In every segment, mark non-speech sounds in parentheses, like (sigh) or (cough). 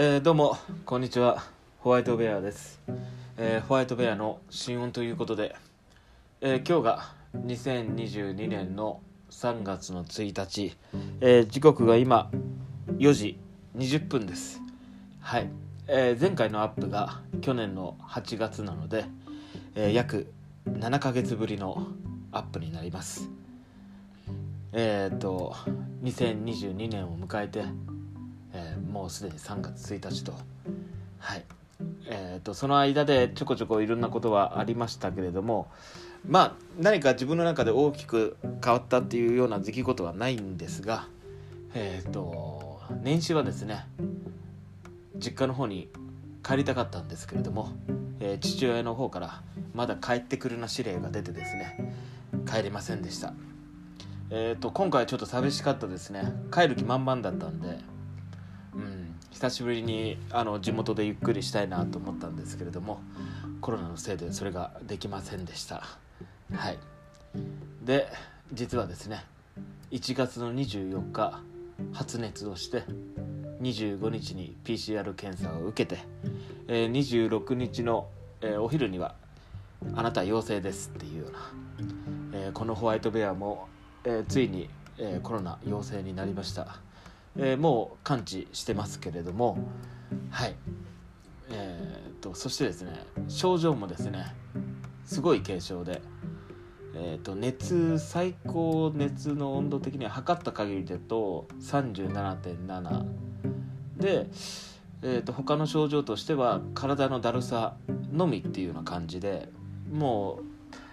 えーどうもこんにちは。ホワイトベアです、えーホワイトベアの新音ということで、えー今日が2022年の3月の1日、え時刻が今4時20分です。はい、え前回のアップが去年の8月なので、え約7ヶ月ぶりのアップになります。えっ、と2022年を迎えてもうすでに3月1日と。はい。えー、とその間でちょこちょこいろんなことはありましたけれどもまあ何か自分の中で大きく変わったっていうような出来事はないんですがえっ、と年始はですね実家の方に帰りたかったんですけれども、えー父親の方からまだ帰ってくるな指令が出てですね帰れませんでした。えー、と今回ちょっと寂しかったですね。帰る気満々だったんでうん、久しぶりにあの地元でゆっくりしたいなと思ったんですけれどもコロナのせいでそれができませんでした。はい。で実はですね1月の24日発熱をして25日に PCR 検査を受けて、えー26日の、えーお昼には「あなた陽性です」っていうような、えーこのホワイトベアも、えーついに、えーコロナ陽性になりました。えーもう完治してますけれどもはい。えー、とそしてですね症状もですねすごい軽症で、えー、と熱最高熱の温度的には測った限りだと37.7で、えー、と他の症状としては体のだるさのみっていうような感じでも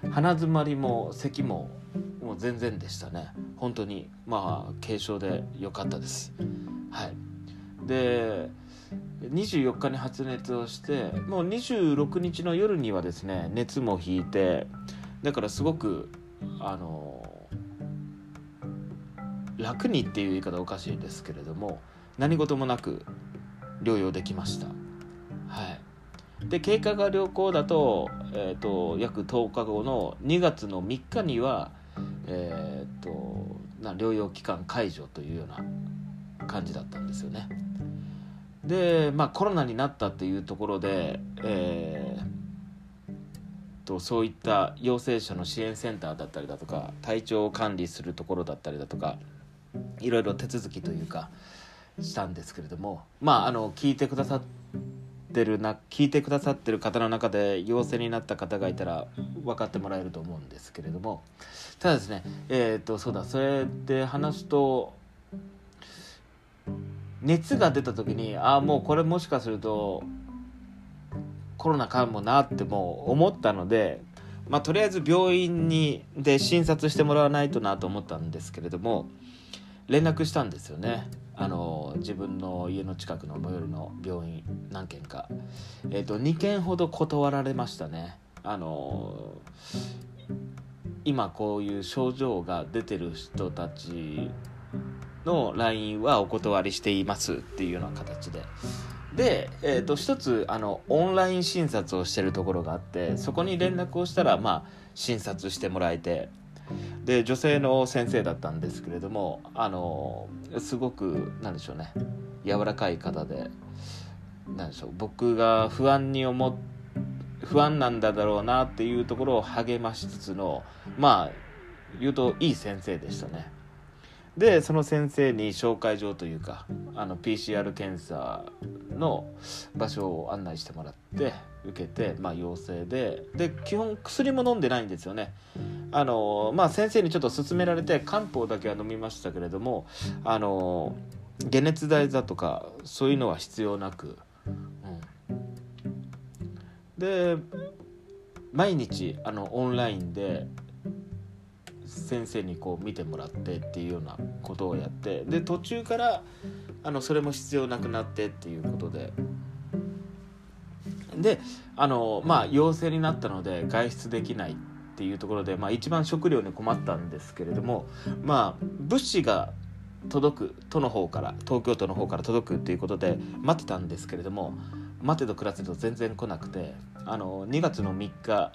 う鼻づまりも咳ももう全然でしたね。本当にまあ軽症で良かったです。はい。で24日に発熱をしてもう26日の夜にはですね熱も引いてだからすごくあの楽にっていう言い方おかしいですけれども何事もなく療養できました。はい。で経過が良好だと,、えー、と約10日後の2月の3日にはえー、とな療養期間解除というような感じだったんですよね。で、まあ、コロナになったっていうところで、えー、とそういった陽性者の支援センターだったりだとか体調を管理するところだったりだとかいろいろ手続きというかしたんですけれどもまああの聞いてくださってるな聞いてくださってる方の中で陽性になった方がいたら分かってもらえると思うんですけれども。ただですねえっ、とそうだそれで話すと熱が出た時にああもうこれもしかするとコロナかもなってもう思ったのでまあとりあえず病院にで診察してもらわないとなと思ったんですけれども連絡したんですよね。あの自分の家の近くの最寄りの病院何件か、えー、と2件ほど断られましたね。あの今こういう症状が出てる人たちの LINE はお断りしていますっていうような形で。で、えー、と一つあのオンライン診察をしてるところがあってそこに連絡をしたらまあ診察してもらえてで女性の先生だったんですけれどもあのすごくなんでしょうね柔らかい方でなんでしょう僕が不安に思っ不安なんだだろうなっていうところを励ましつつのまあ言うといい先生でしたね。でその先生に紹介状というかあの PCR 検査の場所を案内してもらって受けて、まあ、陽性で。で基本薬も飲んでないんですよね。あのまあ先生にちょっと勧められて漢方だけは飲みましたけれどもあの解熱剤だとかそういうのは必要なく、うん、で毎日あのオンラインで先生にこう見てもらってっていうようなことをやってで途中からあのそれも必要なくなってっていうことで。であのまあ陽性になったので外出できないっていうところで、まあ、一番食料に困ったんですけれどもまあ物資が届く都の方から東京都の方から届くっていうことで待ってたんですけれども待てど暮らせど全然来なくてあの2月の3日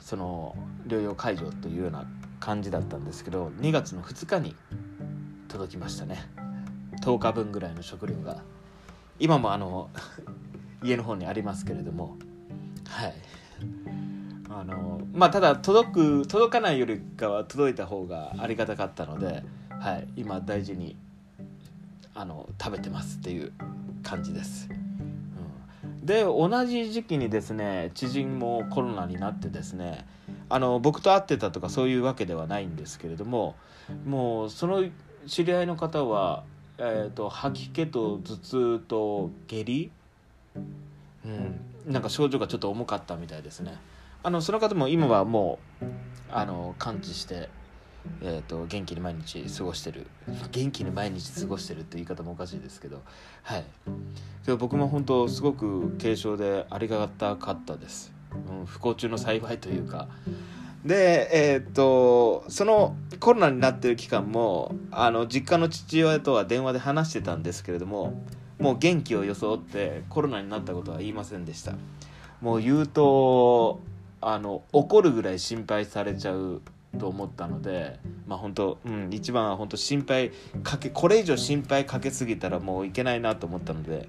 その療養解除というような感じだったんですけど2月の2日に届きましたね。10日分ぐらいの食料が。今もあの家の方にありますけれども。はい。あのまあただ届く届かないよりかは届いた方がありがたかったので、はい、今大事にあの食べてますっていう感じです。で同じ時期にですね知人もコロナになってですねあの僕と会ってたとかそういうわけではないんですけれどももうその知り合いの方は、えーと、吐き気と頭痛と下痢、うん、なんか症状がちょっと重かったみたいですね。あのその方も今はもうあの完治してえーと、元気に毎日過ごしてる。元気に毎日過ごしてるって言い方もおかしいですけど。はい。けど僕も本当すごく軽症でありがたかったです、うん、不幸中の幸いというか。でえっ、ー、とそのコロナになってる期間もあの実家の父親とは電話で話してたんですけれどももう元気を装ってコロナになったことは言いませんでした。もう言うとあの怒るぐらい心配されちゃうと思ったのでまあ本当、うん、一番は本当心配かけこれ以上心配かけすぎたらもういけないなと思ったので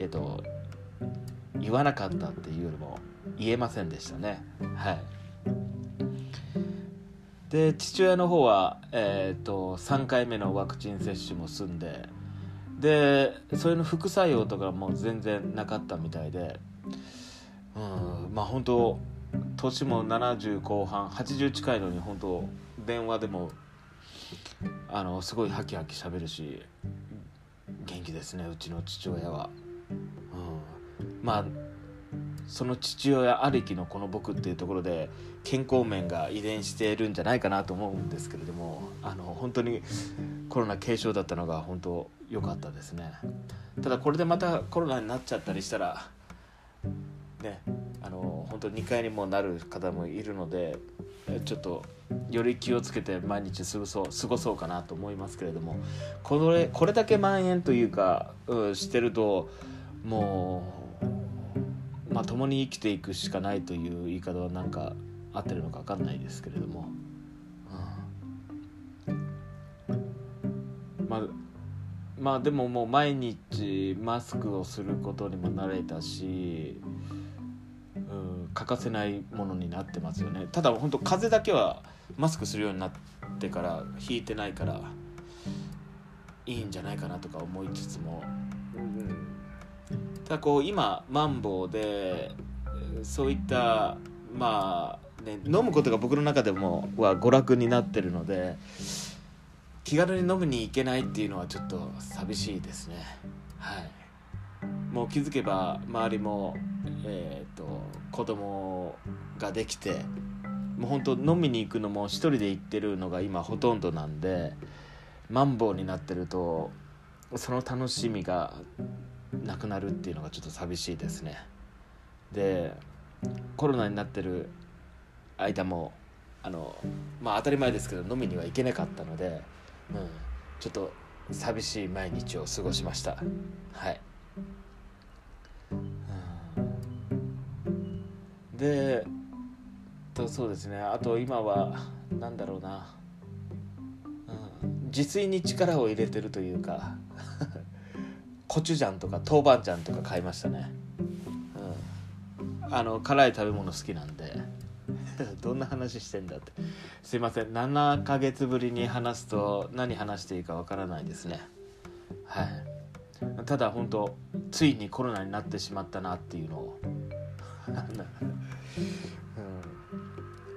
えっと言わなかったっていうよりも言えませんでしたね。はい。で父親の方は、えーと、3回目のワクチン接種も済んででそれの副作用とかも全然なかったみたいでうんまあ本当年も70後半80近いのに本当電話でもあのすごいハキハキしゃべるし元気ですねうちの父親は、うん、まあその父親ありきのこの僕っていうところで健康面が遺伝しているんじゃないかなと思うんですけれどもあの本当にコロナ軽症だったのが本当良かったですね。ただこれでまたコロナになっちゃったりしたらねあの本当2回にもなる方もいるのでちょっとより気をつけて毎日過ごそう過ごそうかなと思いますけれどもこれこれだけ蔓延というか、うん、してるともうまあ共に生きていくしかないという言い方はなんか合ってるのか分かんないですけれども、まあでももう毎日マスクをすることにも慣れたし欠かせないものになってますよね。ただ本当風邪だけはマスクするようになってから引いてないからいいんじゃないかなとか思いつつも、うん、ただこう今マンボウでそういったまあね飲むことが僕の中でもは娯楽になってるので気軽に飲みに行けないっていうのはちょっと寂しいですね。はい。もう気づけば周りもえーと、子供ができてもう本当飲みに行くのも一人で行ってるのが今ほとんどなんでマンボウになってるとその楽しみがなくなるっていうのがちょっと寂しいですね。でコロナになってる間もあのまあ当たり前ですけど飲みには行けなかったので、うん、ちょっと寂しい毎日を過ごしました。はい。でとそうですね。あと今は何だろうな、うん、自炊に力を入れてるというか (laughs) コチュジャンとか豆板醤とか買いましたね、うん、あの辛い食べ物好きなんで。どんな話してんだって。すいません。7ヶ月ぶりに話すと何話していいかわからないですね。はい。ただ本当ついにコロナになってしまったなっていうのを。(laughs) うん。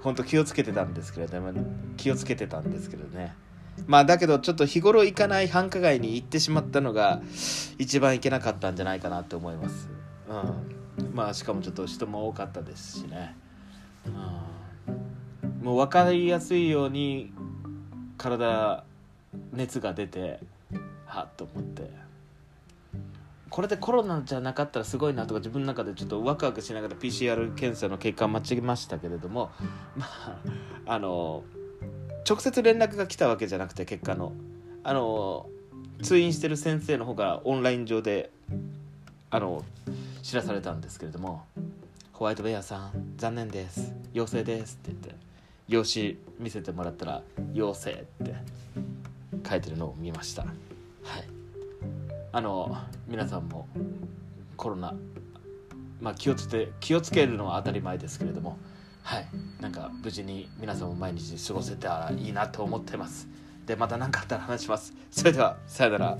本当気をつけてたんですけれども気をつけてたんですけどね。まあだけどちょっと日頃行かない繁華街に行ってしまったのが一番行けなかったんじゃないかなと思います。うん。まあしかもちょっと人も多かったですしね。うん。もう分かりやすいように体熱が出てはっと思って。これでコロナじゃなかったらすごいなとか自分の中でちょっとワクワクしながら PCR 検査の結果を待ちましたけれどもまああの直接連絡が来たわけじゃなくて結果の。あの通院してる先生の方からオンライン上であの知らされたんですけれども「ホワイトベアさん残念です。陽性です」って言って。用紙見せてもらったら「陽性」って書いてるのを見ました。はい。あの皆さんもコロナまあ気をつけ気をつけるのは当たり前ですけれどもはい。なんか無事に皆さんも毎日過ごせたらいいなと思ってます。でまた何かあったら話します。それではさよなら。